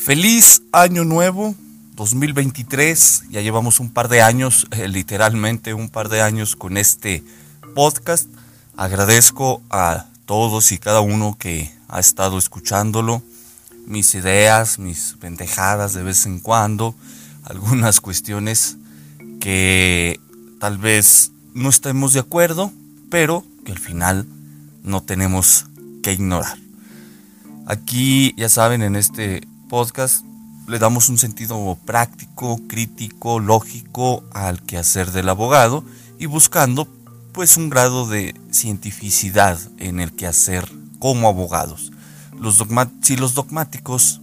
Feliz año nuevo 2023. Ya llevamos un par de años, eh, literalmente un par de años con este podcast. Agradezco a todos y cada uno que ha estado escuchándolo, mis ideas, mis pendejadas de vez en cuando, algunas cuestiones que tal vez no estemos de acuerdo, pero que al final no tenemos que ignorar. Aquí, ya saben, en este podcast le damos un sentido práctico, crítico, lógico al quehacer del abogado y buscando pues un grado de cientificidad en el quehacer como abogados. Los si los dogmáticos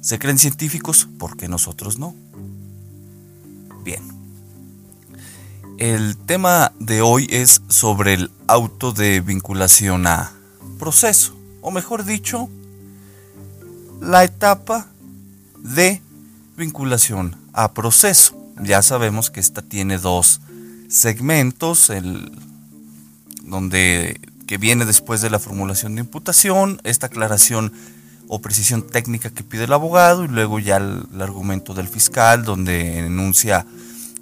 se creen científicos, ¿por qué nosotros no? Bien. El tema de hoy es sobre el auto de vinculación a proceso, o mejor dicho, la etapa de vinculación a proceso. Ya sabemos que esta tiene dos segmentos, el, donde que viene después de la formulación de imputación, esta aclaración o precisión técnica que pide el abogado y luego ya el, el argumento del fiscal donde enuncia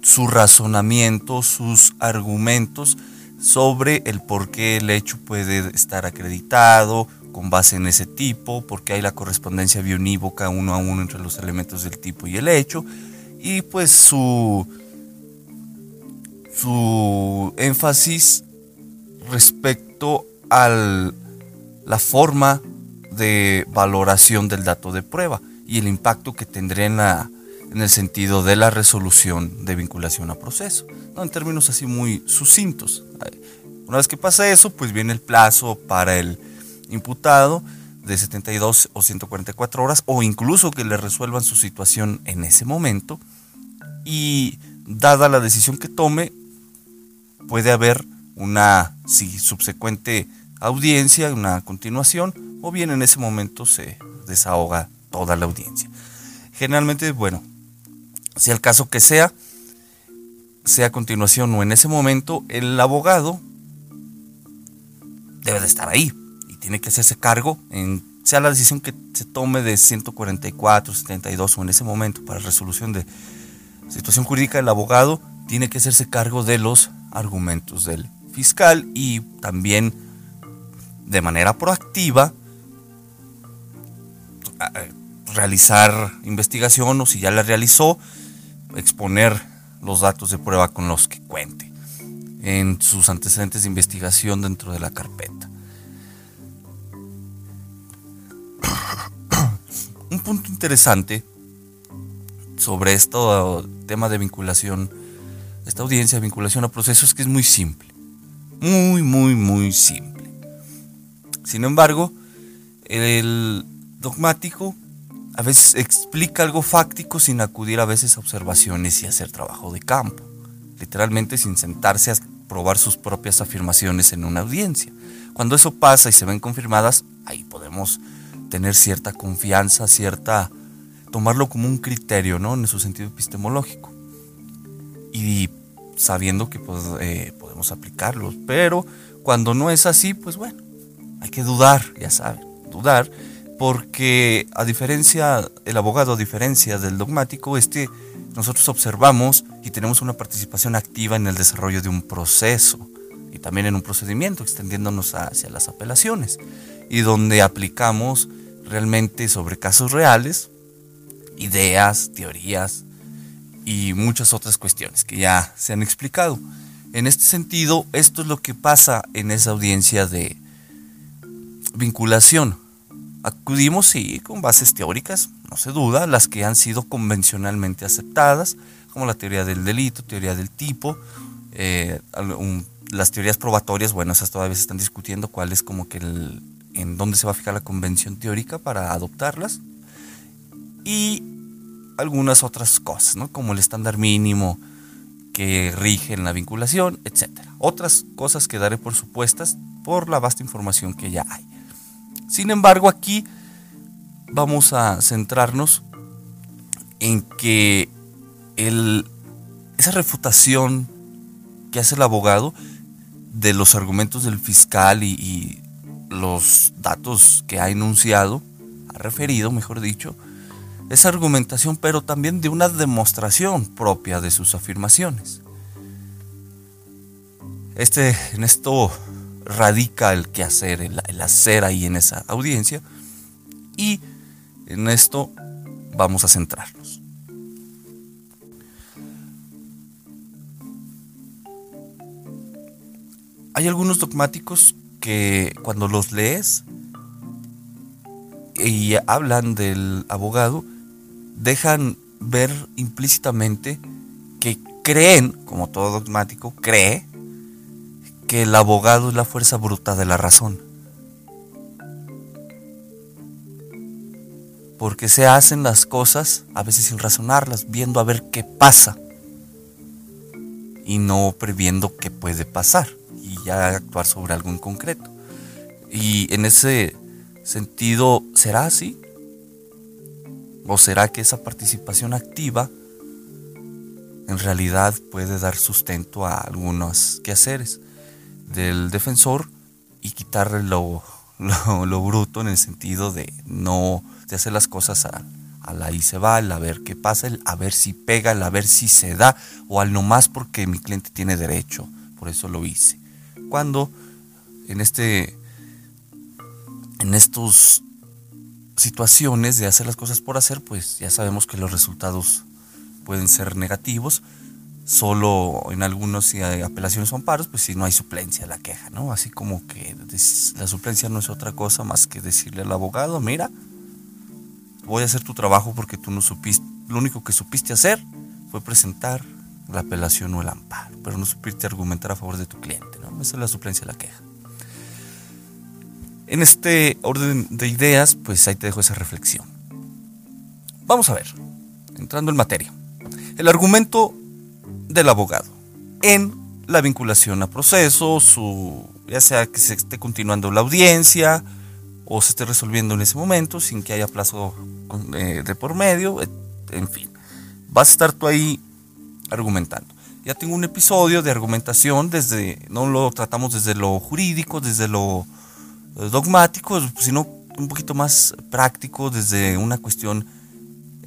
su razonamiento, sus argumentos sobre el por qué el hecho puede estar acreditado, con base en ese tipo, porque hay la correspondencia bionívoca uno a uno entre los elementos del tipo y el hecho, y pues su, su énfasis respecto a la forma de valoración del dato de prueba y el impacto que tendría en, la, en el sentido de la resolución de vinculación a proceso, en términos así muy sucintos. Una vez que pasa eso, pues viene el plazo para el imputado de 72 o 144 horas o incluso que le resuelvan su situación en ese momento y dada la decisión que tome puede haber una subsecuente audiencia, una continuación o bien en ese momento se desahoga toda la audiencia. Generalmente, bueno, si el caso que sea, sea a continuación o en ese momento, el abogado debe de estar ahí tiene que hacerse cargo, en, sea la decisión que se tome de 144, 72 o en ese momento para resolución de situación jurídica, el abogado tiene que hacerse cargo de los argumentos del fiscal y también de manera proactiva realizar investigación o si ya la realizó, exponer los datos de prueba con los que cuente en sus antecedentes de investigación dentro de la carpeta. Un punto interesante sobre este tema de vinculación, esta audiencia de vinculación a procesos, es que es muy simple. Muy, muy, muy simple. Sin embargo, el dogmático a veces explica algo fáctico sin acudir a veces a observaciones y hacer trabajo de campo. Literalmente sin sentarse a probar sus propias afirmaciones en una audiencia. Cuando eso pasa y se ven confirmadas, ahí podemos tener cierta confianza, cierta tomarlo como un criterio, ¿no? En su sentido epistemológico. Y sabiendo que pues, eh, podemos aplicarlos. Pero cuando no es así, pues bueno, hay que dudar, ya saben, dudar, porque a diferencia, el abogado a diferencia del dogmático, este, nosotros observamos y tenemos una participación activa en el desarrollo de un proceso y también en un procedimiento, extendiéndonos hacia las apelaciones, y donde aplicamos realmente sobre casos reales, ideas, teorías y muchas otras cuestiones que ya se han explicado. En este sentido, esto es lo que pasa en esa audiencia de vinculación. Acudimos, sí, con bases teóricas, no se duda, las que han sido convencionalmente aceptadas, como la teoría del delito, teoría del tipo, eh, las teorías probatorias, bueno, esas todavía se están discutiendo cuál es como que el, en dónde se va a fijar la convención teórica para adoptarlas. Y algunas otras cosas, ¿no? como el estándar mínimo que rige en la vinculación, etc. Otras cosas que daré por supuestas por la vasta información que ya hay. Sin embargo, aquí vamos a centrarnos en que el, esa refutación que hace el abogado de los argumentos del fiscal y, los datos que ha enunciado, ha referido, mejor dicho, esa argumentación, pero también de una demostración propia de sus afirmaciones. Este, en esto radica el quehacer, el, el hacer ahí en esa audiencia, y en esto vamos a centrarnos. Hay algunos dogmáticos que cuando los lees y hablan del abogado, dejan ver implícitamente que creen, como todo dogmático, cree que el abogado es la fuerza bruta de la razón. Porque se hacen las cosas a veces sin razonarlas, viendo a ver qué pasa y no previendo qué puede pasar actuar sobre algo en concreto. Y en ese sentido, ¿será así? ¿O será que esa participación activa en realidad puede dar sustento a algunos quehaceres del defensor y quitarle lo, lo, bruto en el sentido de no de hacer las cosas a, a la y se va, a ver qué pasa, el a ver si pega, el a ver si se da, o al no más porque mi cliente tiene derecho, por eso lo hice. Cuando en este en estas situaciones de hacer las cosas por hacer, pues ya sabemos que los resultados pueden ser negativos. Solo en algunos si hay apelaciones o amparos, pues si no hay suplencia la queja, ¿no? Así como que la suplencia no es otra cosa más que decirle al abogado, mira, voy a hacer tu trabajo porque tú no supiste, lo único que supiste hacer fue presentar la apelación o el amparo, pero no supiste argumentar a favor de tu cliente. Esa es la suplencia de la queja. En este orden de ideas, pues ahí te dejo esa reflexión. Vamos a ver, entrando en materia. El argumento del abogado en la vinculación a proceso, ya sea que se esté continuando la audiencia o se esté resolviendo en ese momento sin que haya plazo eh, de por medio, en fin. Vas a estar tú ahí argumentando. Ya tengo un episodio de argumentación desde, no lo tratamos desde lo jurídico, desde lo dogmático, sino un poquito más práctico desde una cuestión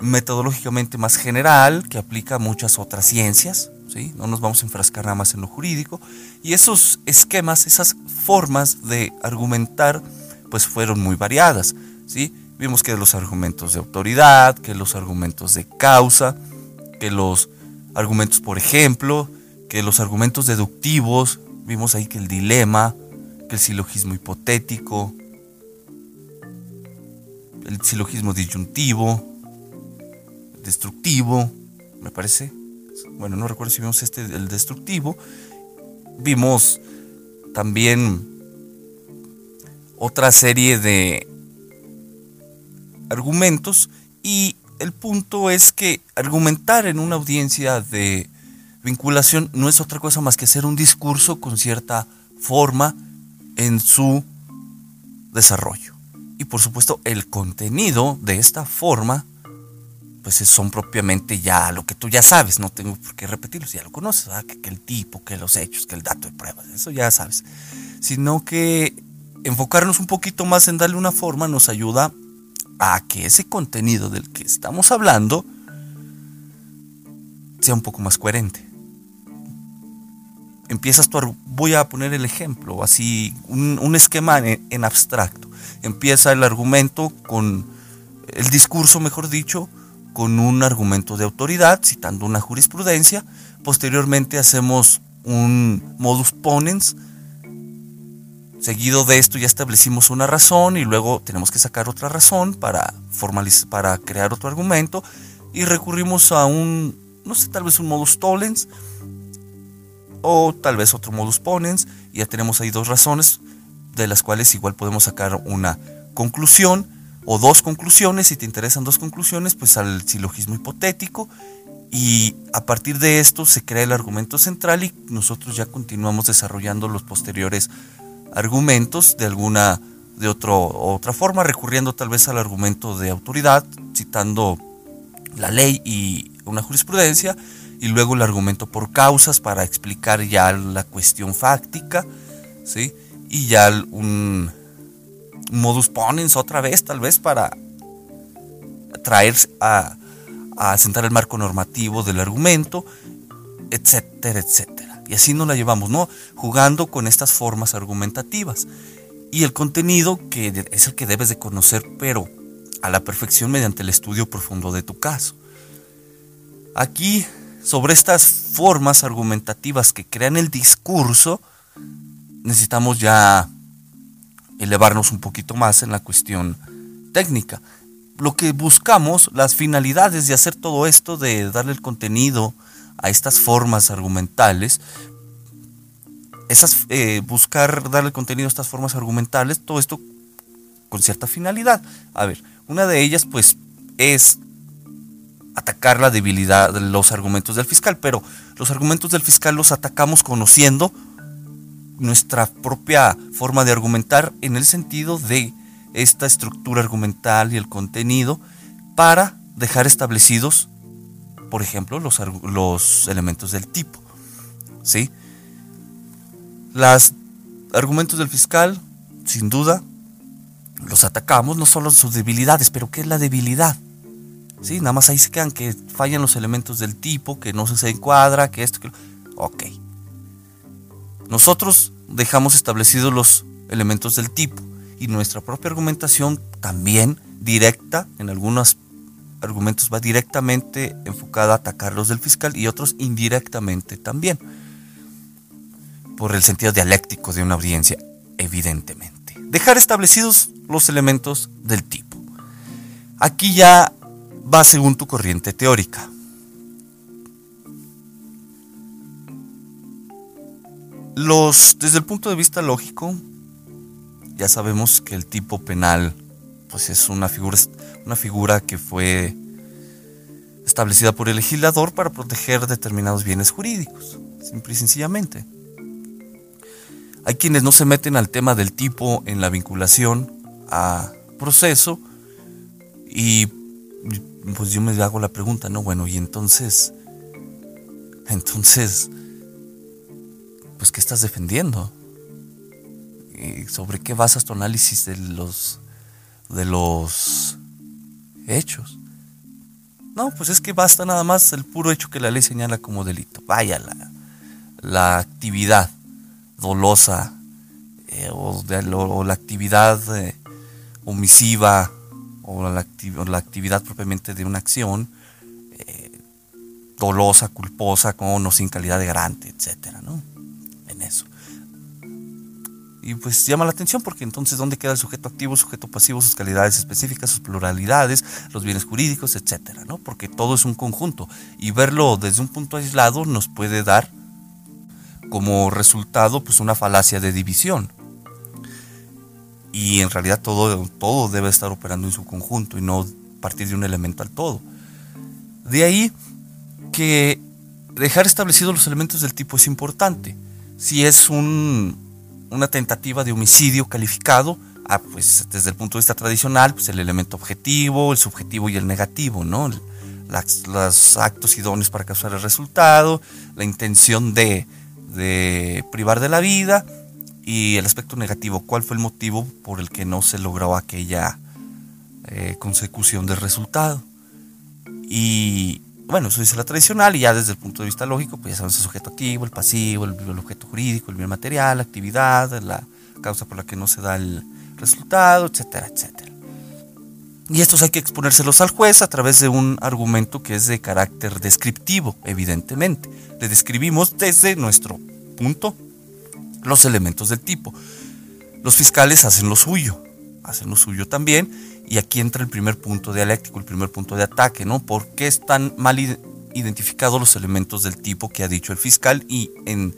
metodológicamente más general que aplica a muchas otras ciencias. ¿sí? No nos vamos a enfrascar nada más en lo jurídico. Y esos esquemas, esas formas de argumentar, pues fueron muy variadas. ¿sí? Vimos que los argumentos de autoridad, que los argumentos de causa, que los argumentos, por ejemplo, que los argumentos deductivos, vimos ahí que el dilema, el silogismo hipotético, el silogismo disyuntivo, destructivo, me parece. Bueno, no recuerdo si vimos este, el destructivo. Vimos también otra serie de argumentos y el punto es que argumentar en una audiencia de vinculación no es otra cosa más que hacer un discurso con cierta forma en su desarrollo. Y por supuesto el contenido de esta forma pues son propiamente ya lo que tú ya sabes, no tengo por qué repetirlo, ya lo conoces, que, que, el tipo, que los hechos, que el dato de pruebas, eso ya sabes. Sino que enfocarnos un poquito más en darle una forma nos ayuda a que ese contenido del que estamos hablando sea un poco más coherente. Empiezas tu, voy a poner el ejemplo, así, un, esquema en abstracto. Empieza el argumento con, el discurso, mejor dicho, con un argumento de autoridad, citando una jurisprudencia. Posteriormente hacemos un modus ponens. Seguido de esto ya establecimos una razón y luego tenemos que sacar otra razón para, formalizar, para crear otro argumento y recurrimos a un, no sé, tal vez un modus tollens o tal vez otro modus ponens. Y ya tenemos ahí dos razones de las cuales igual podemos sacar una conclusión o dos conclusiones, si te interesan dos conclusiones, pues al silogismo hipotético y a partir de esto se crea el argumento central y nosotros ya continuamos desarrollando los posteriores argumentos de alguna de otro, otra forma, recurriendo tal vez al argumento de autoridad, citando la ley y una jurisprudencia, y luego el argumento por causas para explicar ya la cuestión fáctica, ¿sí? y ya un, modus ponens otra vez, tal vez para traer a, a sentar el marco normativo del argumento, etcétera, etcétera. Y así nos la llevamos, ¿no? Jugando con estas formas argumentativas. Y el contenido que es el que debes de conocer, pero a la perfección mediante el estudio profundo de tu caso. Aquí, sobre estas formas argumentativas que crean el discurso, necesitamos ya elevarnos un poquito más en la cuestión técnica. Lo que buscamos, las finalidades de hacer todo esto, de darle el contenido a estas formas argumentales, esas, eh, buscar darle contenido a estas formas argumentales, todo esto con cierta finalidad. A ver, una de ellas pues es atacar la debilidad de los argumentos del fiscal, pero los argumentos del fiscal los atacamos conociendo nuestra propia forma de argumentar en el sentido de esta estructura argumental y el contenido para dejar establecidos, por ejemplo, los, los elementos del tipo. ¿sí? Los argumentos del fiscal, sin duda, los atacamos, no solo sus debilidades, pero ¿qué es la debilidad? ¿Sí? Nada más ahí se quedan que fallan los elementos del tipo, que no se encuadra, que esto, que... Ok. Nosotros dejamos establecidos los elementos del tipo y nuestra propia argumentación también directa, en algunos argumentos va directamente enfocada a atacar los del fiscal y otros indirectamente también, por el sentido dialéctico de una audiencia, evidentemente. Dejar establecidos los elementos del tipo. Aquí ya va según tu corriente teórica. Los, desde el punto de vista lógico, ya sabemos que el tipo penal pues es una figura, una figura que fue establecida por el legislador para proteger determinados bienes jurídicos, simple y sencillamente. Hay quienes no se meten al tema del tipo en la vinculación a proceso y pues yo me hago la pregunta, no, bueno, y entonces, entonces, pues ¿qué estás defendiendo? ¿Sobre qué basas tu análisis de los, de los hechos? No, pues es que basta nada más el puro hecho que la ley señala como delito. Vaya, la, la actividad dolosa eh, o, la actividad eh, omisiva o la, la, actividad propiamente de una acción eh, dolosa, culposa, con o sin calidad de garante, etcétera, ¿no? eso. Y pues llama la atención porque entonces ¿dónde queda el sujeto activo, sujeto pasivo, sus calidades específicas, sus pluralidades, los bienes jurídicos, etcétera, ¿no? Porque todo es un conjunto y verlo desde un punto aislado nos puede dar como resultado pues una falacia de división. Y en realidad todo, todo debe estar operando en su conjunto y no partir de un elemento al todo. De ahí que dejar establecidos los elementos del tipo es importante si es una tentativa de homicidio calificado, ah, pues desde el punto de vista tradicional, pues el elemento objetivo, el subjetivo y el negativo, ¿no? los actos idóneos para causar el resultado, la intención de, privar de la vida y el aspecto negativo, cuál fue el motivo por el que no se logró aquella eh, consecución del resultado. Y bueno, eso dice la tradicional y ya desde el punto de vista lógico, pues ya sabemos el sujeto activo, el pasivo, el, el objeto jurídico, el bien material, la actividad, la causa por la que no se da el resultado, etcétera, etcétera. Y estos hay que exponérselos al juez a través de un argumento que es de carácter descriptivo, evidentemente. Le describimos desde nuestro punto los elementos del tipo. Los fiscales hacen lo suyo, hacen lo suyo también, y aquí entra el primer punto dialéctico, el primer punto de ataque, ¿no? ¿Por qué están mal identificados los elementos del tipo que ha dicho el fiscal y en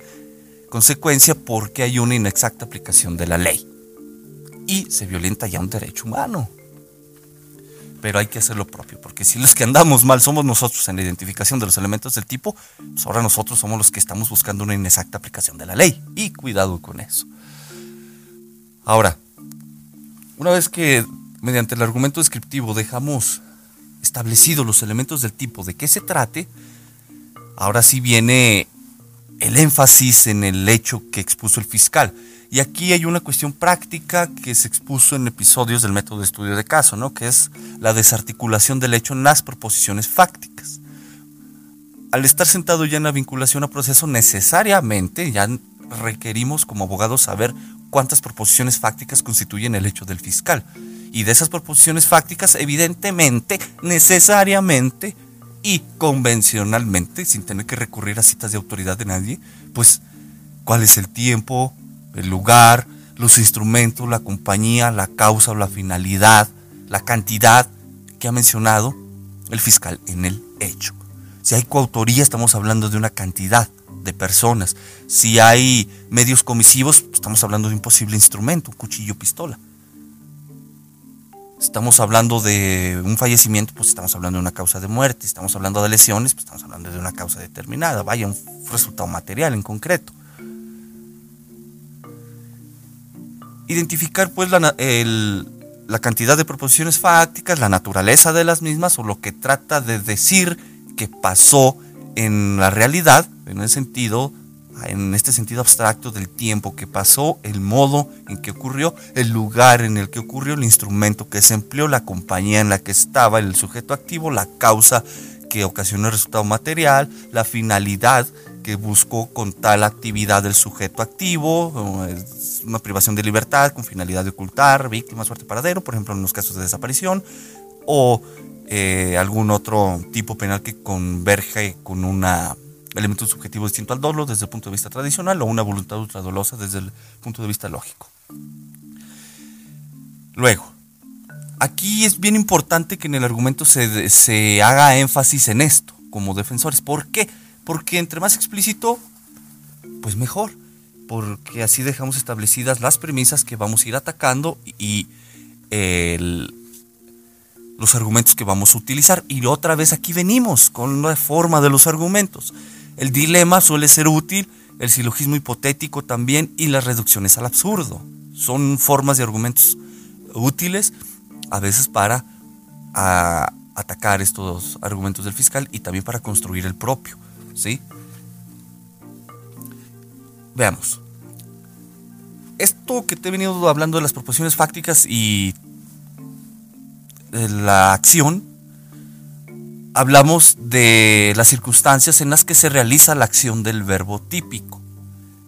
consecuencia por qué hay una inexacta aplicación de la ley? Y se violenta ya un derecho humano pero hay que hacer lo propio, porque si los que andamos mal somos nosotros en la identificación de los elementos del tipo, pues ahora nosotros somos los que estamos buscando una inexacta aplicación de la ley, y cuidado con eso. Ahora, una vez que mediante el argumento descriptivo dejamos establecidos los elementos del tipo de qué se trate, ahora sí viene el énfasis en el hecho que expuso el fiscal. Y aquí hay una cuestión práctica que se expuso en episodios del método de estudio de caso, ¿no? que es la desarticulación del hecho en las proposiciones fácticas. Al estar sentado ya en la vinculación a proceso, necesariamente ya requerimos como abogados saber cuántas proposiciones fácticas constituyen el hecho del fiscal. Y de esas proposiciones fácticas, evidentemente, necesariamente y convencionalmente, sin tener que recurrir a citas de autoridad de nadie, pues cuál es el tiempo, el lugar, los instrumentos, la compañía, la causa o la finalidad, la cantidad que ha mencionado el fiscal en el hecho. Si hay coautoría, estamos hablando de una cantidad de personas. Si hay medios comisivos, estamos hablando de un posible instrumento, un cuchillo pistola. Estamos hablando de un fallecimiento, pues estamos hablando de una causa de muerte. Estamos hablando de lesiones, pues estamos hablando de una causa determinada. Vaya, un resultado material en concreto. identificar pues la, la cantidad de proposiciones fácticas, la naturaleza de las mismas o lo que trata de decir que pasó en la realidad, en el sentido, en este sentido abstracto del tiempo que pasó, el modo en que ocurrió, el lugar en el que ocurrió, el instrumento que se empleó, la compañía en la que estaba el sujeto activo, la causa que ocasionó el resultado material, la finalidad que buscó con tal actividad del sujeto activo, una privación de libertad con finalidad de ocultar víctima, suerte, paradero, por ejemplo en los casos de desaparición, o eh, algún otro tipo penal que converge con un elemento subjetivo distinto al dolo desde el punto de vista tradicional o una voluntad ultradolosa desde el punto de vista lógico. Luego, aquí es bien importante que en el argumento se, se haga énfasis en esto como defensores. ¿Por qué? Porque entre más explícito, pues mejor. Porque así dejamos establecidas las premisas que vamos a ir atacando y los argumentos que vamos a utilizar. Y otra vez aquí venimos con la forma de los argumentos. El dilema suele ser útil, el silogismo hipotético también y las reducciones al absurdo. Son formas de argumentos útiles a veces para atacar estos argumentos del fiscal y también para construir el propio. ¿sí? Veamos. Esto que te he venido hablando de las proporciones fácticas y la acción, hablamos de las circunstancias en las que se realiza la acción del verbo típico.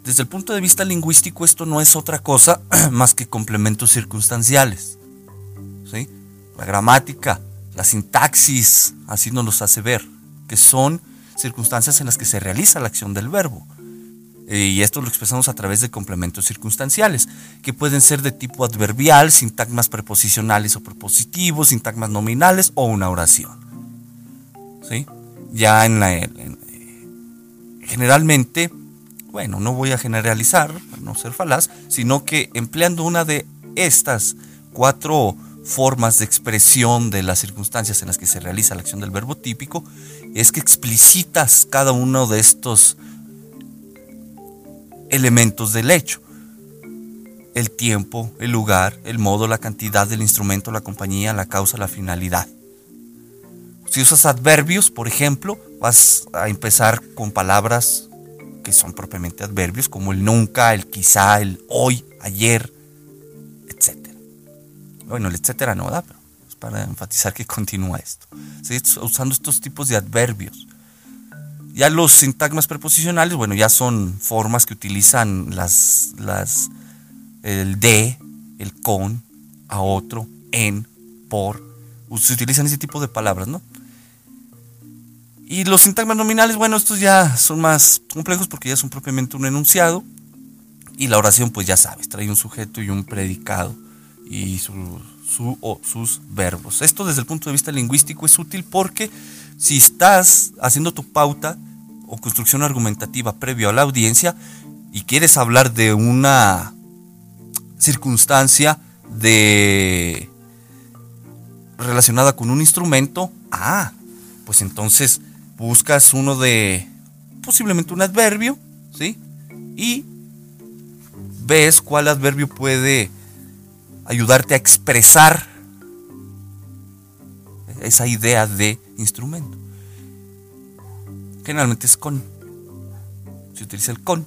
Desde el punto de vista lingüístico esto no es otra cosa más que complementos circunstanciales. ¿sí? La gramática, la sintaxis, así nos los hace ver, que son circunstancias en las que se realiza la acción del verbo. Y esto lo expresamos a través de complementos circunstanciales, que pueden ser de tipo adverbial, sintagmas preposicionales o prepositivos, sintagmas nominales o una oración. ¿Sí? Ya en la... generalmente, bueno, no voy a generalizar, para no ser falaz, sino que empleando una de estas cuatro formas de expresión de las circunstancias en las que se realiza la acción del verbo típico, es que explicitas cada uno de estos elementos del hecho. El tiempo, el lugar, el modo, la cantidad del instrumento, la compañía, la causa, la finalidad. Si usas adverbios, por ejemplo, vas a empezar con palabras que son propiamente adverbios, como el nunca, el quizá, el hoy, ayer, etc. Bueno, el etcétera no da, pero es para enfatizar que continúa esto. Usando estos tipos de adverbios. Ya los sintagmas preposicionales, bueno, ya son formas que utilizan las, las, el de, el con, a otro, en, por. Se utilizan ese tipo de palabras, ¿no? Y los sintagmas nominales, bueno, estos ya son más complejos porque ya son propiamente un enunciado. Y la oración, pues ya sabes, trae un sujeto y un predicado y su, o sus verbos. Esto desde el punto de vista lingüístico es útil porque si estás haciendo tu pauta o construcción argumentativa previo a la audiencia y quieres hablar de una circunstancia de relacionada con un instrumento, ah, pues entonces buscas uno de posiblemente un adverbio, ¿sí? Y ves cuál adverbio puede ayudarte a expresar esa idea de instrumento. Generalmente es con. Se utiliza el con.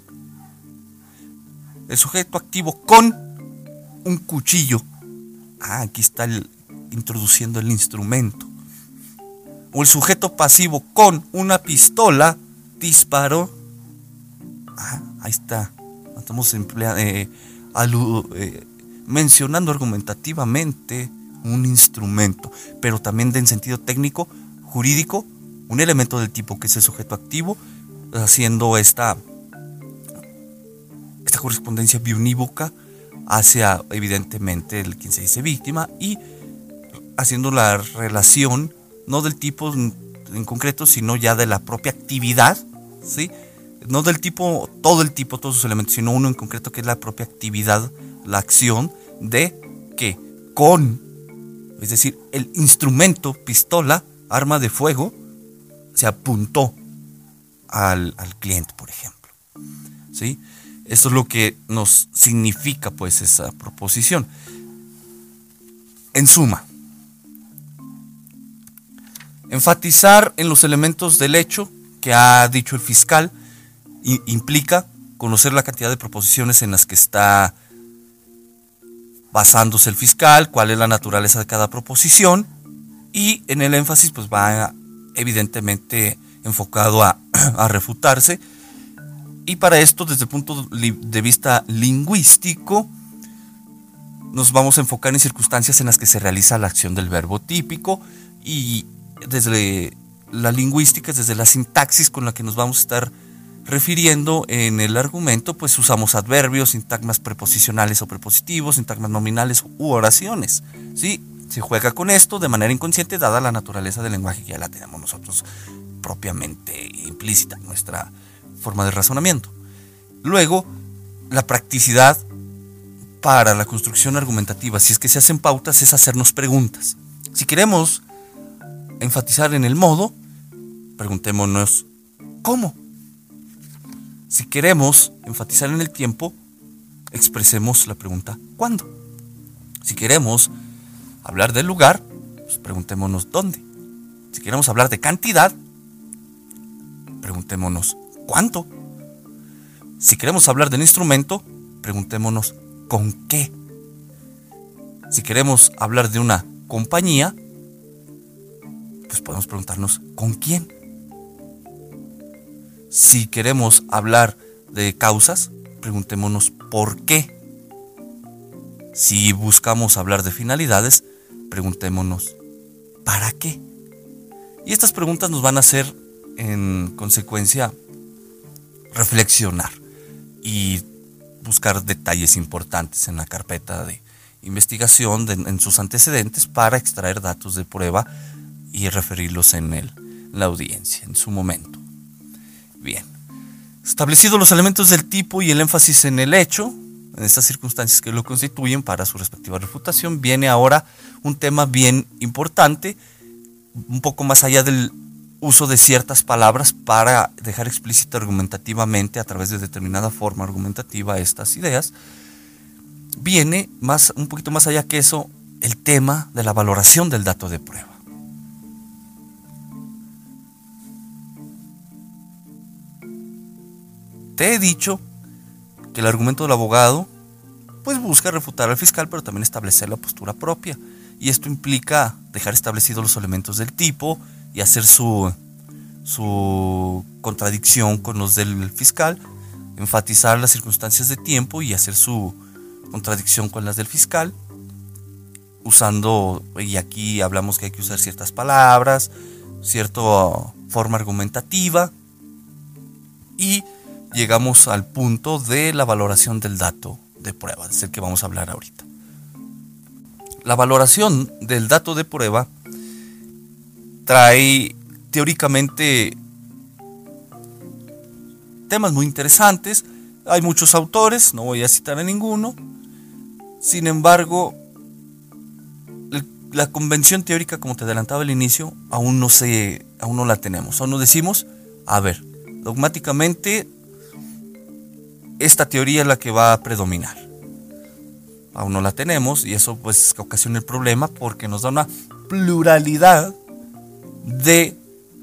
El sujeto activo con un cuchillo. Ah, aquí está introduciendo el instrumento o el sujeto pasivo con una pistola disparó. Ah, ahí está. Estamos eh, eh, mencionando argumentativamente un instrumento, pero también en sentido técnico, jurídico, un elemento del tipo que es el sujeto activo, haciendo esta, esta correspondencia biunívoca hacia evidentemente el quien se dice víctima y haciendo la relación no del tipo en concreto, sino ya de la propia actividad, ¿sí? No del tipo, todo el tipo, todos sus elementos, sino uno en concreto que es la propia actividad, la acción de que con, es decir, el instrumento, pistola, arma de fuego, se apuntó al, al cliente, por ejemplo. ¿Sí? Esto es lo que nos significa pues esa proposición. En suma, Enfatizar en los elementos del hecho que ha dicho el fiscal implica conocer la cantidad de proposiciones en las que está basándose el fiscal, cuál es la naturaleza de cada proposición y en el énfasis pues va evidentemente enfocado a, a refutarse. Y para esto desde el punto de vista lingüístico nos vamos a enfocar en circunstancias en las que se realiza la acción del verbo típico y desde la lingüística, desde la sintaxis con la que nos vamos a estar refiriendo en el argumento, pues usamos adverbios, sintagmas preposicionales o prepositivos, sintagmas nominales u oraciones. ¿sí? Se juega con esto de manera inconsciente, dada la naturaleza del lenguaje que ya la tenemos nosotros propiamente implícita nuestra forma de razonamiento. Luego, la practicidad para la construcción argumentativa, si es que se hacen pautas, es hacernos preguntas. Si queremos enfatizar en el modo, preguntémonos cómo. Si queremos enfatizar en el tiempo, expresemos la pregunta ¿cuándo? Si queremos hablar del lugar, pues preguntémonos dónde. Si queremos hablar de cantidad, preguntémonos cuánto. Si queremos hablar del instrumento, preguntémonos con qué. Si queremos hablar de una compañía, pues podemos preguntarnos ¿con quién? Si queremos hablar de causas, preguntémonos ¿por qué? Si buscamos hablar de finalidades, preguntémonos ¿para qué? Y estas preguntas nos van a hacer en consecuencia reflexionar y buscar detalles importantes en la carpeta de investigación en sus antecedentes para extraer datos de prueba y referirlos en, el, la audiencia, en su momento. Bien. Establecidos los elementos del tipo y el énfasis en el hecho, en estas circunstancias que lo constituyen para su respectiva refutación, viene ahora un tema bien importante, un poco más allá del uso de ciertas palabras para dejar explícita argumentativamente a través de determinada forma argumentativa estas ideas, viene más un poquito más allá que eso el tema de la valoración del dato de prueba. Te he dicho que el argumento del abogado pues busca refutar al fiscal, pero también establecer la postura propia. Y esto implica dejar establecidos los elementos del tipo y hacer su, su contradicción con los del fiscal, enfatizar las circunstancias de tiempo y hacer su contradicción con las del fiscal, usando, y aquí hablamos que hay que usar ciertas palabras, cierta forma argumentativa, y llegamos al punto de la valoración del dato de prueba, es el que vamos a hablar ahorita. La valoración del dato de prueba trae teóricamente temas muy interesantes. Hay muchos autores, no voy a citar a ninguno. Sin embargo, la convención teórica, como te adelantaba al inicio, aún no se, aún no la tenemos. Aún no decimos, a ver, dogmáticamente esta teoría es la que va a predominar. Aún no la tenemos y eso pues ocasiona el problema porque nos da una pluralidad de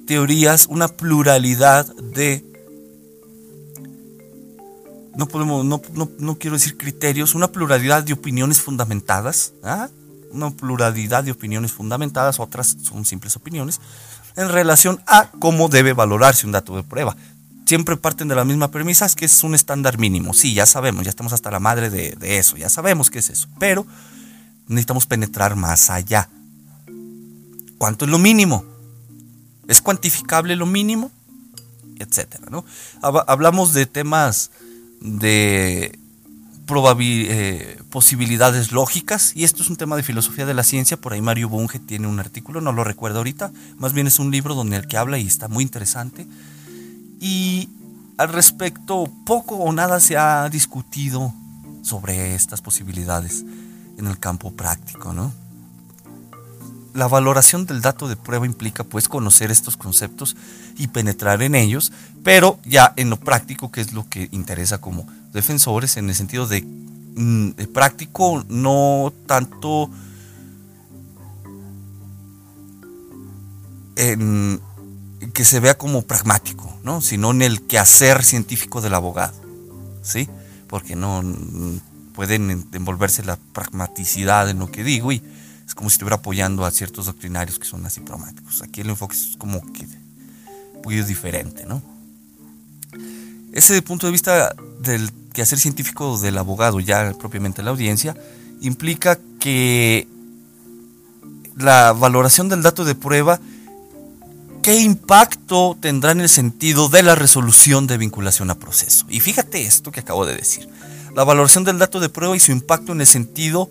teorías, una pluralidad de no podemos, no, no, quiero decir criterios, una pluralidad de opiniones fundamentadas, ¿ah? una pluralidad de opiniones fundamentadas, otras son simples opiniones, en relación a cómo debe valorarse un dato de prueba siempre parten de la misma premisa, es que es un estándar mínimo. Sí, ya sabemos, ya estamos hasta la madre de, eso, ya sabemos qué es eso. Pero necesitamos penetrar más allá. ¿Cuánto es lo mínimo? ¿Es cuantificable lo mínimo? Etcétera, ¿no? Hablamos de temas de eh, posibilidades lógicas y esto es un tema de filosofía de la ciencia, por ahí Mario Bunge tiene un artículo, no lo recuerdo ahorita, más bien es un libro donde el que habla y está muy interesante y al respecto, poco o nada se ha discutido sobre estas posibilidades en el campo práctico, ¿no? La valoración del dato de prueba implica pues conocer estos conceptos y penetrar en ellos, pero ya en lo práctico, que es lo que interesa como defensores, en el sentido de, mm, de práctico, no tanto en que se vea como pragmático, ¿no? sino en el quehacer científico del abogado, ¿sí? porque no pueden envolverse la pragmaticidad en lo que digo y es como si estuviera apoyando a ciertos doctrinarios que son así pragmáticos. Aquí el enfoque es como que un poquito diferente. ¿no? Ese punto de vista del quehacer científico del abogado, ya propiamente la audiencia, implica que la valoración del dato de prueba ¿Qué impacto tendrá en el sentido de la resolución de vinculación a proceso? Y fíjate esto que acabo de decir. La valoración del dato de prueba y su impacto en el sentido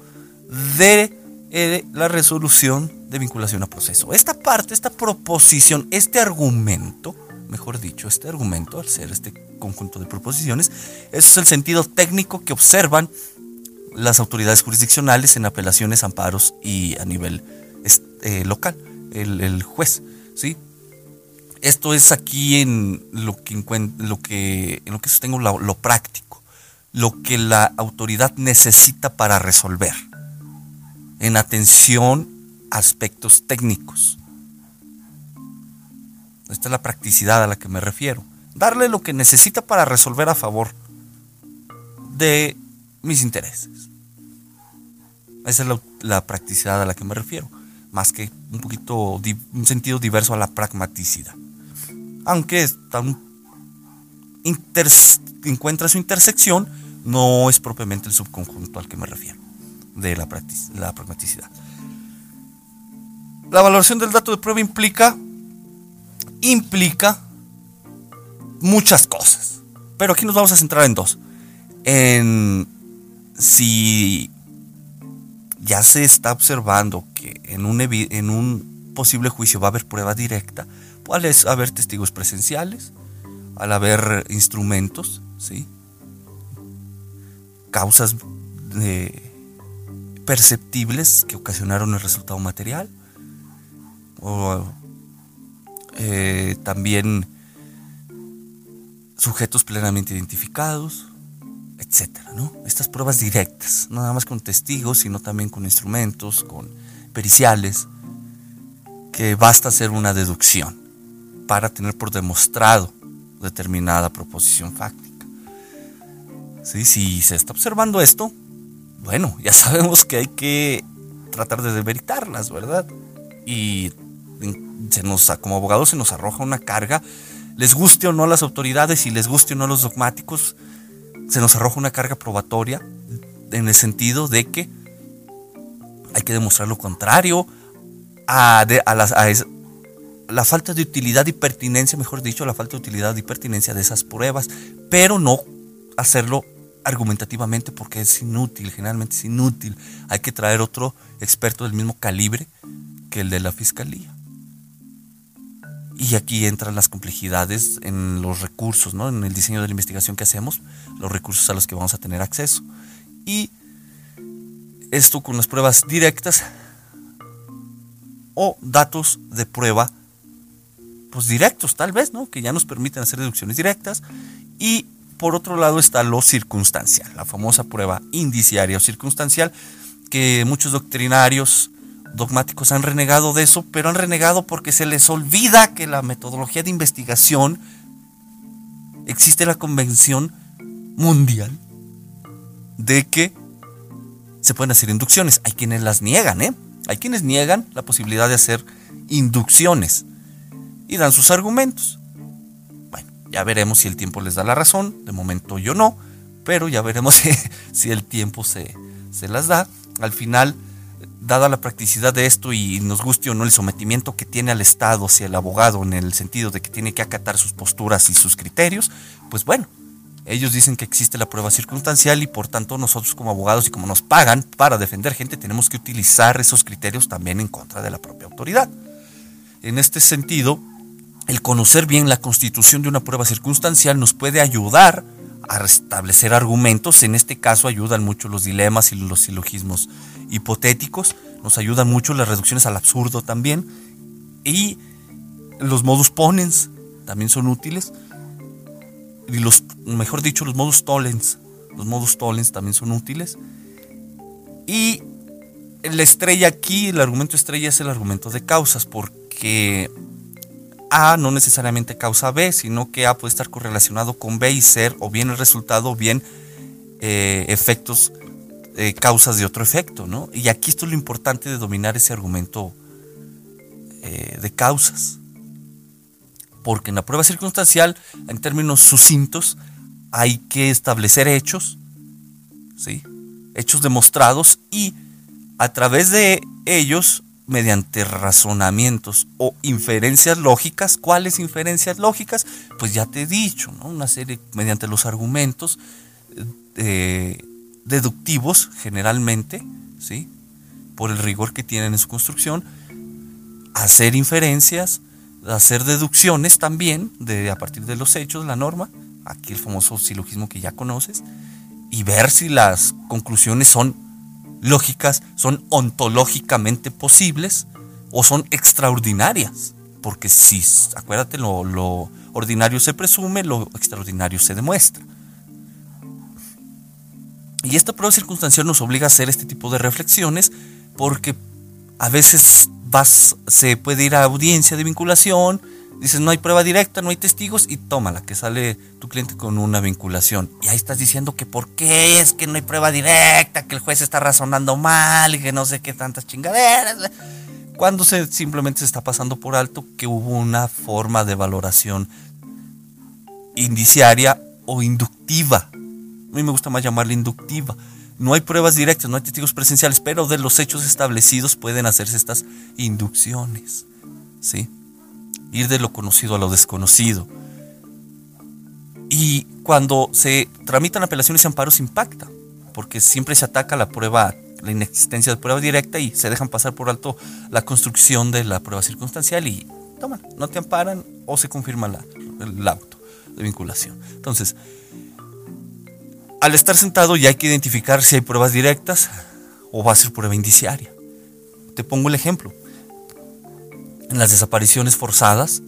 de eh, la resolución de vinculación a proceso. Esta parte, esta proposición, este argumento, mejor dicho, este argumento, al ser este conjunto de proposiciones, es el sentido técnico que observan las autoridades jurisdiccionales en apelaciones, amparos y a nivel eh, local, el, el juez. ¿sí? Esto es aquí en lo que, lo que, en lo que sostengo lo, práctico, lo que la autoridad necesita para resolver, en atención a aspectos técnicos. Esta es la practicidad a la que me refiero. Darle lo que necesita para resolver a favor de mis intereses. Esa es la, la, practicidad a la que me refiero, más que un poquito, un sentido diverso a la pragmaticidad aunque encuentra su intersección, no es propiamente el subconjunto al que me refiero, de la, la pragmaticidad. La valoración del dato de prueba implica, implica muchas cosas, pero aquí nos vamos a centrar en dos. En si ya se está observando que en un, en un posible juicio va a haber prueba directa, al haber testigos presenciales, al haber instrumentos, ¿sí? causas eh, perceptibles que ocasionaron el resultado material, o eh, también sujetos plenamente identificados, etcétera, ¿no? Estas pruebas directas, no nada más con testigos, sino también con instrumentos, con periciales, que basta hacer una deducción para tener por demostrado determinada proposición fáctica. ¿Sí? Si se está observando esto, bueno, ya sabemos que hay que tratar de demeritarlas, ¿verdad? Y se nos, como abogados se nos arroja una carga, les guste o no a las autoridades y les guste o no a los dogmáticos, se nos arroja una carga probatoria en el sentido de que hay que demostrar lo contrario a, la falta de utilidad y pertinencia, mejor dicho, la falta de utilidad y pertinencia de esas pruebas, pero no hacerlo argumentativamente porque es inútil, generalmente es inútil. Hay que traer otro experto del mismo calibre que el de la fiscalía. Y aquí entran las complejidades en los recursos, ¿no? en el diseño de la investigación que hacemos, los recursos a los que vamos a tener acceso. Y esto con las pruebas directas o datos de prueba pues directos tal vez, ¿no? Que ya nos permiten hacer deducciones directas y por otro lado está lo circunstancial, la famosa prueba indiciaria o circunstancial que muchos doctrinarios dogmáticos han renegado de eso, pero han renegado porque se les olvida que la metodología de investigación existe la convención mundial de que se pueden hacer inducciones. Hay quienes las niegan, ¿eh? Hay quienes niegan la posibilidad de hacer inducciones y dan sus argumentos. Bueno, ya veremos si el tiempo les da la razón. De momento yo no, pero ya veremos si, el tiempo se, se las da. Al final dada la practicidad de esto y nos guste o no el sometimiento que tiene al Estado hacia el abogado en el sentido de que tiene que acatar sus posturas y sus criterios, pues bueno, ellos dicen que existe la prueba circunstancial y por tanto nosotros como abogados y como nos pagan para defender gente tenemos que utilizar esos criterios también en contra de la propia autoridad. En este sentido, el conocer bien la constitución de una prueba circunstancial nos puede ayudar a restablecer argumentos, en este caso ayudan mucho los dilemas y los silogismos hipotéticos, nos ayudan mucho las reducciones al absurdo también, y los modus ponens también son útiles, y los, mejor dicho, los modus tollens, los modus tollens también son útiles, y la estrella aquí, el argumento estrella es el argumento de causas, porque A no necesariamente causa B, sino que A puede estar correlacionado con B y ser o bien el resultado o bien eh, efectos eh, causas de otro efecto, ¿no? Y aquí esto es lo importante de dominar ese argumento eh, de causas. Porque en la prueba circunstancial, en términos sucintos, hay que establecer hechos, ¿sí? Hechos demostrados y a través de ellos, mediante razonamientos o inferencias lógicas, ¿cuáles inferencias lógicas? Pues ya te he dicho, ¿no? Una serie, mediante los argumentos, eh, deductivos generalmente, ¿sí? por el rigor que tienen en su construcción, hacer inferencias, hacer deducciones también de, a partir de los hechos, la norma, aquí el famoso silogismo que ya conoces, y ver si las conclusiones son lógicas, son ontológicamente posibles o son extraordinarias. Porque si, acuérdate, lo, lo ordinario se presume, lo extraordinario se demuestra. Y esta prueba circunstancial nos obliga a hacer este tipo de reflexiones porque a veces vas, se puede ir a audiencia de vinculación, dices no hay prueba directa, no hay testigos y tómala, que sale tu cliente con una vinculación. Y ahí estás diciendo que por qué es que no hay prueba directa, que el juez está razonando mal y que no sé qué tantas chingaderas. Cuando se simplemente se está pasando por alto que hubo una forma de valoración indiciaria o inductiva a mí me gusta más llamarla inductiva. No hay pruebas directas, no hay testigos presenciales, pero de los hechos establecidos pueden hacerse estas inducciones. ¿Sí? Ir de lo conocido a lo desconocido. Y cuando se tramitan apelaciones y amparos impacta, porque siempre se ataca la prueba, la inexistencia de prueba directa y se dejan pasar por alto la construcción de la prueba circunstancial y toman, no te amparan o se confirma la, el auto de vinculación. Entonces, al estar sentado ya hay que identificar si hay pruebas directas o va a ser prueba indiciaria. Te pongo el ejemplo. En las desapariciones forzadas,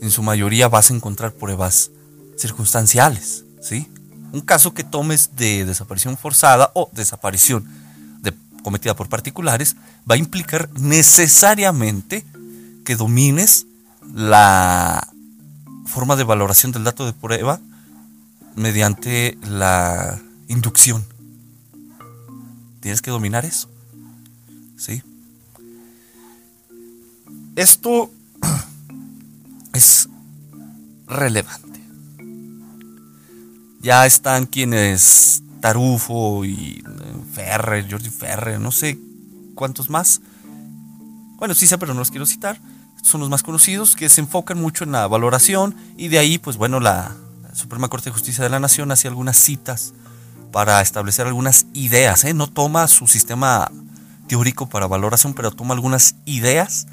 en su mayoría vas a encontrar pruebas circunstanciales, ¿sí? Un caso que tomes de desaparición forzada o desaparición cometida por particulares va a implicar necesariamente que domines la forma de valoración del dato de prueba mediante la inducción. Tienes que dominar eso. ¿Sí? Esto es relevante. Ya están quienes Tarufo y eh, Ferrer, Jordi Ferrer, no sé cuántos más. Bueno, sí sé, pero no los quiero citar. Son los más conocidos que se enfocan mucho en la valoración y de ahí, pues bueno, la, Suprema Corte de Justicia de la Nación hace algunas citas para establecer algunas ideas. ¿eh? No toma su sistema teórico para valoración, pero toma algunas ideas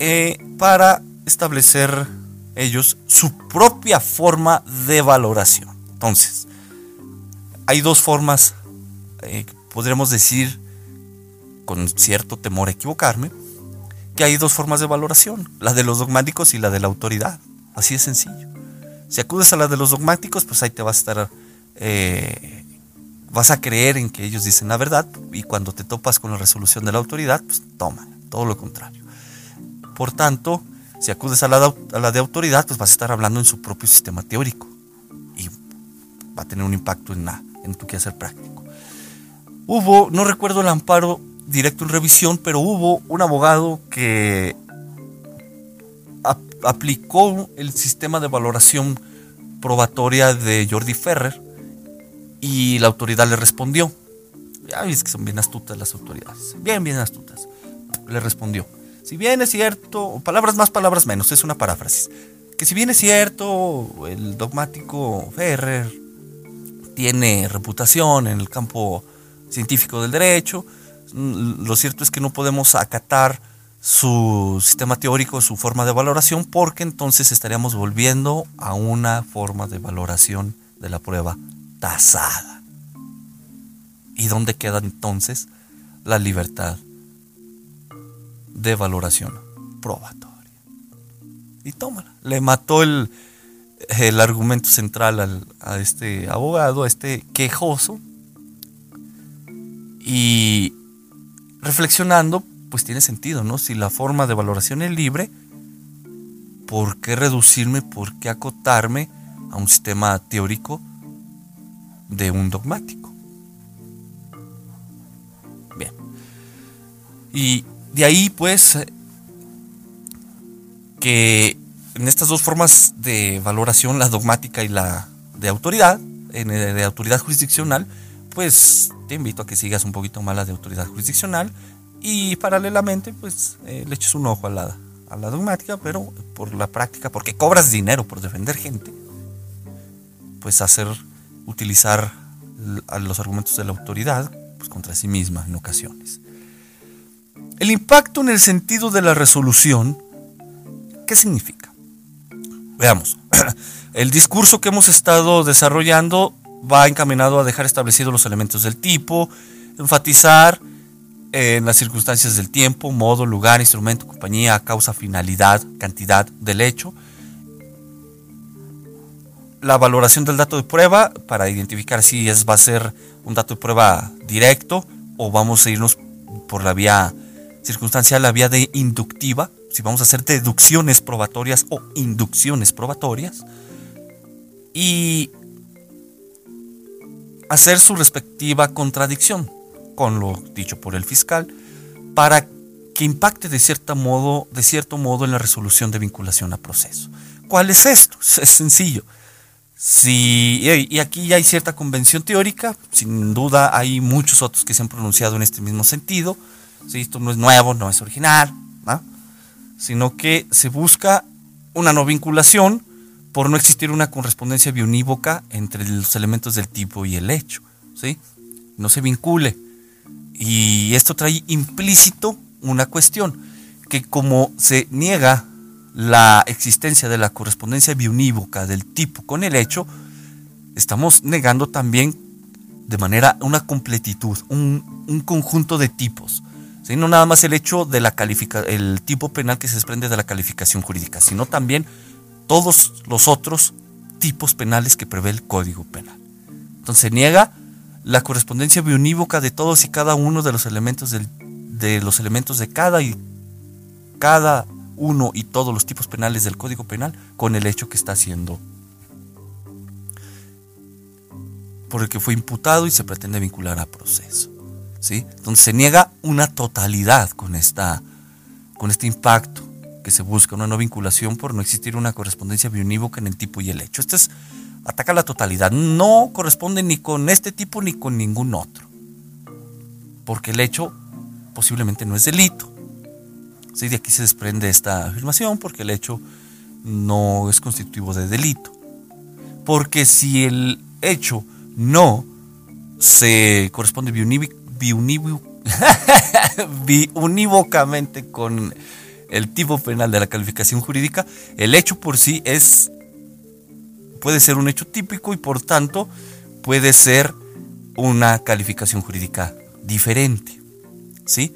eh, para establecer ellos su propia forma de valoración. Entonces, hay dos formas, eh, podríamos decir, con cierto temor a equivocarme, que hay dos formas de valoración, la de los dogmáticos y la de la autoridad. Así de sencillo. Si acudes a la de los dogmáticos, pues ahí te vas a estar, eh, vas a creer en que ellos dicen la verdad y cuando te topas con la resolución de la autoridad, pues toma, todo lo contrario. Por tanto, si acudes a la, de autoridad, pues vas a estar hablando en su propio sistema teórico y va a tener un impacto en, la, en tu quehacer práctico. Hubo, no recuerdo el amparo directo en revisión, pero hubo un abogado que aplicó el sistema de valoración probatoria de Jordi Ferrer y la autoridad le respondió. Ya es que son bien astutas las autoridades, bien, bien astutas. Le respondió, si bien es cierto, palabras más, palabras menos, es una paráfrasis, que si bien es cierto, el dogmático Ferrer tiene reputación en el campo científico del derecho, lo cierto es que no podemos acatar su sistema teórico, su forma de valoración, porque entonces estaríamos volviendo a una forma de valoración de la prueba tasada. ¿Y dónde queda entonces la libertad de valoración probatoria? Y tómala. Le mató el, el argumento central a este abogado, a este quejoso. Y reflexionando, pues tiene sentido, ¿no? Si la forma de valoración es libre, ¿por qué reducirme, por qué acotarme a un sistema teórico de un dogmático? Bien. Y de ahí, pues, que en estas dos formas de valoración, la dogmática y la de autoridad, de autoridad jurisdiccional, pues te invito a que sigas un poquito más la de autoridad jurisdiccional y paralelamente, pues eh, le eches un ojo a la, a la dogmática, pero por la práctica, porque cobras dinero por defender gente, pues hacer, utilizar los argumentos de la autoridad pues, contra sí misma en ocasiones. El impacto en el sentido de la resolución, ¿qué significa? Veamos, el discurso que hemos estado desarrollando va encaminado a dejar establecidos los elementos del tipo, enfatizar en las circunstancias del tiempo, modo, lugar, instrumento, compañía, causa, finalidad, cantidad del hecho. La valoración del dato de prueba para identificar si es, va a ser un dato de prueba directo o vamos a irnos por la vía circunstancial, la vía de inductiva, si vamos a hacer deducciones probatorias o inducciones probatorias. Y hacer su respectiva contradicción con lo dicho por el fiscal, para que impacte de, cierta modo, de cierto modo en la resolución de vinculación a proceso. ¿Cuál es esto? Es sencillo. Si, y aquí ya hay cierta convención teórica, sin duda hay muchos otros que se han pronunciado en este mismo sentido. Si esto no es nuevo, no es original, sino que se busca una no vinculación por no existir una correspondencia bionívoca entre los elementos del tipo y el hecho. ¿sí? No se vincule. Y esto trae implícito una cuestión, que como se niega la existencia de la correspondencia biunívoca del tipo con el hecho, estamos negando también de manera una completitud, un, conjunto de tipos. No nada más el hecho de la el tipo penal que se desprende de la calificación jurídica, sino también todos los otros tipos penales que prevé el Código Penal. Entonces se niega la correspondencia bionívoca de todos y cada uno de los elementos de los elementos de cada y cada uno y todos los tipos penales del Código Penal con el hecho que está siendo por el que fue imputado y se pretende vincular a proceso. ¿Sí? Entonces se niega una totalidad con, esta, con este impacto que se busca, una no vinculación por no existir una correspondencia bionívoca en el tipo y el hecho. Esto es, ataca la totalidad, no corresponde ni con este tipo ni con ningún otro, porque el hecho posiblemente no es delito. ¿Sí? De aquí se desprende esta afirmación porque el hecho no es constitutivo de delito. Porque si el hecho no se corresponde unívocamente con el tipo penal de la calificación jurídica, el hecho por sí es puede ser un hecho típico y por tanto puede ser una calificación jurídica diferente. ¿Sí?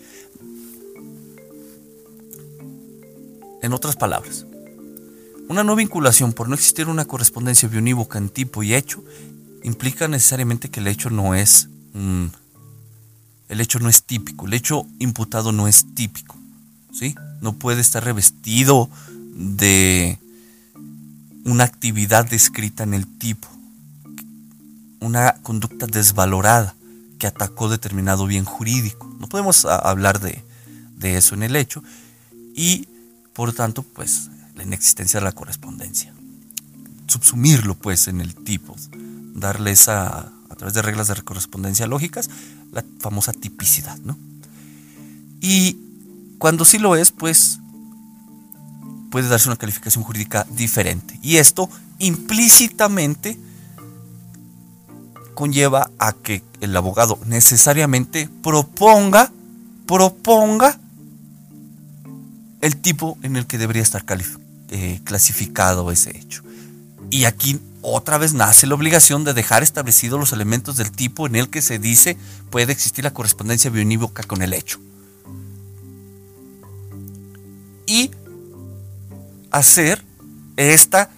En otras palabras, una no vinculación por no existir una correspondencia bionívoca en tipo y hecho implica necesariamente que el hecho no es el hecho no es típico, el hecho imputado no es típico, ¿sí? No puede estar revestido de una actividad descrita en el tipo, una conducta desvalorada que atacó determinado bien jurídico. No podemos hablar de, de eso en el hecho y por tanto, pues, la inexistencia de la correspondencia. Subsumirlo, pues, en el tipo, darle esa, a través de reglas de correspondencia lógicas, la famosa tipicidad, ¿no? Y cuando sí lo es, pues puede darse una calificación jurídica diferente. Y esto implícitamente conlleva a que el abogado necesariamente proponga, proponga el tipo en el que debería estar eh, clasificado ese hecho. Y aquí otra vez nace la obligación de dejar establecidos los elementos del tipo en el que se dice puede existir la correspondencia bionívoca con el hecho. Y hacer esta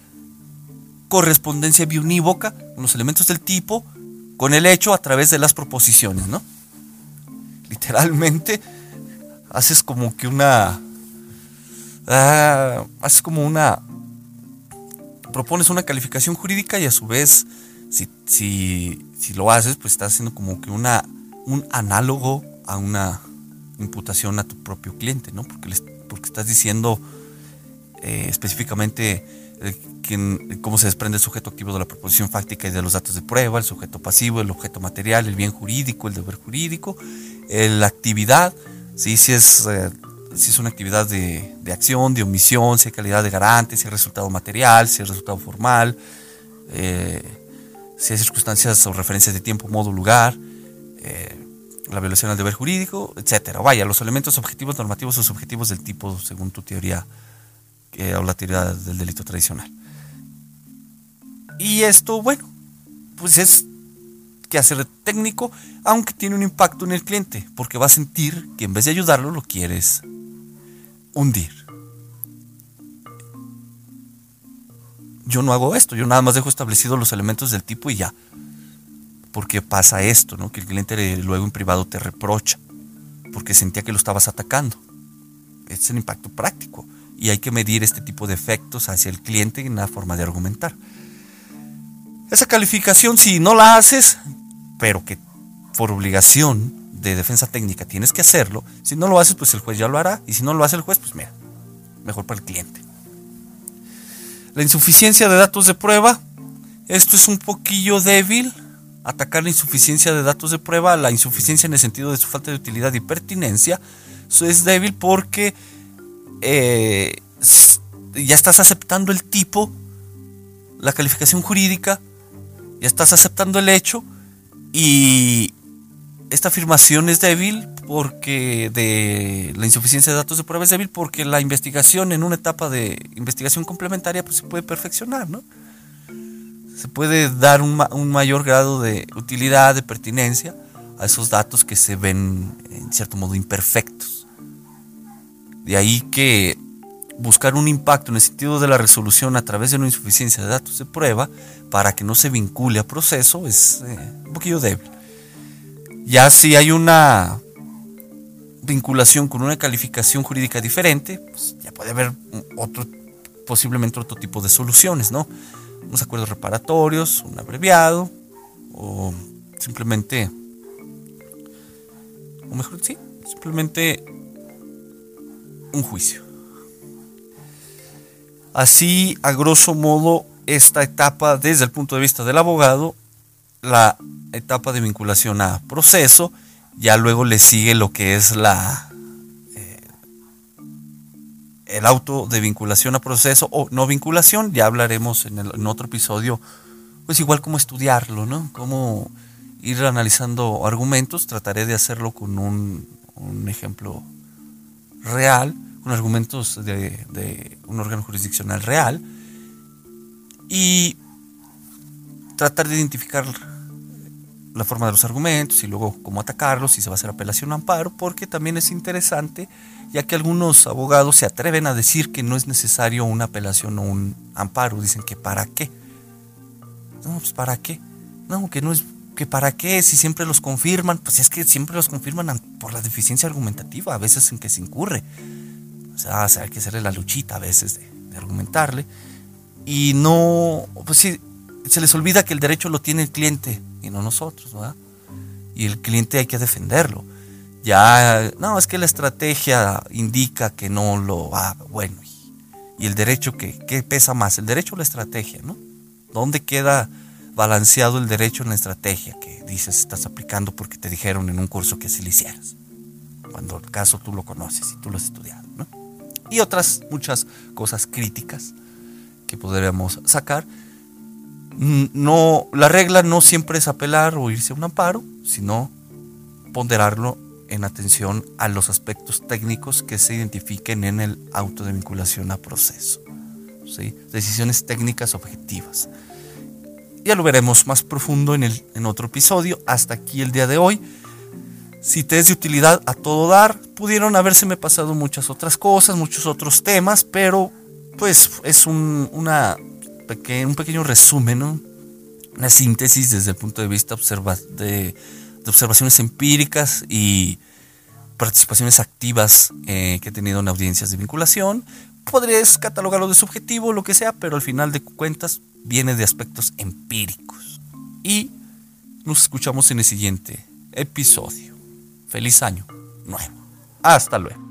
correspondencia bionívoca con los elementos del tipo con el hecho a través de las proposiciones, ¿no? Literalmente haces como que una ah, haces como una propones una calificación jurídica y a su vez, si, si, lo haces, pues estás haciendo como que una, un análogo a una imputación a tu propio cliente, ¿no? Porque, porque estás diciendo eh, específicamente eh, cómo se desprende el sujeto activo de la proposición fáctica y de los datos de prueba, el sujeto pasivo, el objeto material, el bien jurídico, el deber jurídico, la actividad, ¿sí? si es eh, si es una actividad de, acción, de omisión, si hay calidad de garante, si hay resultado material, si hay resultado formal, eh, si hay circunstancias o referencias de tiempo, modo, lugar, eh, la violación al deber jurídico, etcétera. Vaya, los elementos objetivos, normativos o subjetivos del tipo según tu teoría eh, o la teoría del delito tradicional. Y esto, bueno, pues es que hacer técnico, aunque tiene un impacto en el cliente, porque va a sentir que en vez de ayudarlo, lo quieres hundir. Yo no hago esto, yo nada más dejo establecidos los elementos del tipo y ya. Porque pasa esto, ¿no? Que el cliente luego en privado te reprocha, porque sentía que lo estabas atacando. es el impacto práctico. Y hay que medir este tipo de efectos hacia el cliente en una forma de argumentar. Esa calificación, si no la haces, pero que por obligación de defensa técnica tienes que hacerlo. Si no lo haces, pues el juez ya lo hará. Y si no lo hace el juez, pues mira, mejor para el cliente. La insuficiencia de datos de prueba. Esto es un poquillo débil. Atacar la insuficiencia de datos de prueba, la insuficiencia en el sentido de su falta de utilidad y pertinencia. Eso es débil porque eh, ya estás aceptando el tipo, la calificación jurídica, ya estás aceptando el hecho y, esta afirmación es débil porque de la insuficiencia de datos de prueba es débil porque la investigación en una etapa de investigación complementaria pues se puede perfeccionar, ¿no? Se puede dar un, mayor grado de utilidad, de pertinencia a esos datos que se ven en cierto modo imperfectos. De ahí que buscar un impacto en el sentido de la resolución a través de una insuficiencia de datos de prueba para que no se vincule a proceso es eh, un poquillo débil. Ya si hay una vinculación con una calificación jurídica diferente, pues ya puede haber otro, posiblemente otro tipo de soluciones, ¿no? Unos acuerdos reparatorios, un abreviado, o simplemente, o mejor sí, simplemente un juicio. Así, a grosso modo, esta etapa desde el punto de vista del abogado, la etapa de vinculación a proceso, ya luego le sigue lo que es la eh, el auto de vinculación a proceso o no vinculación, ya hablaremos en, el, en otro episodio, pues igual cómo estudiarlo, ¿no? Cómo ir analizando argumentos, trataré de hacerlo con un, ejemplo real, con argumentos de, de un órgano jurisdiccional real, y tratar de identificar la forma de los argumentos y luego cómo atacarlos, si se va a hacer apelación o amparo, porque también es interesante, ya que algunos abogados se atreven a decir que no es necesario una apelación o un amparo, dicen que para qué. No, pues para qué. No, que no es que para qué, si siempre los confirman, pues es que siempre los confirman por la deficiencia argumentativa, a veces en que se incurre. O sea, hay que hacerle la luchita a veces de, de argumentarle. Y no, pues sí, se les olvida que el derecho lo tiene el cliente y no nosotros, ¿verdad? Y el cliente hay que defenderlo. Ya, no, es que la estrategia indica que no lo haga. Bueno, y el derecho, ¿qué, ¿qué pesa más? ¿El derecho o la estrategia, no? ¿Dónde queda balanceado el derecho en la estrategia que dices estás aplicando porque te dijeron en un curso que así lo hicieras? Cuando el caso tú lo conoces y tú lo has estudiado, ¿no? Y otras muchas cosas críticas que podríamos sacar no, la regla no siempre es apelar o irse a un amparo, sino ponderarlo en atención a los aspectos técnicos que se identifiquen en el auto de vinculación a proceso. ¿sí? Decisiones técnicas objetivas. Ya lo veremos más profundo en, el, en otro episodio. Hasta aquí el día de hoy. Si te es de utilidad a todo dar, pudieron habérseme pasado muchas otras cosas, muchos otros temas, pero pues es un, una un pequeño resumen, ¿no? una síntesis desde el punto de vista de, observaciones empíricas y participaciones activas eh, que he tenido en audiencias de vinculación. Podrías catalogarlo de subjetivo, lo que sea, pero al final de cuentas viene de aspectos empíricos. Y nos escuchamos en el siguiente episodio. Feliz año nuevo. Hasta luego.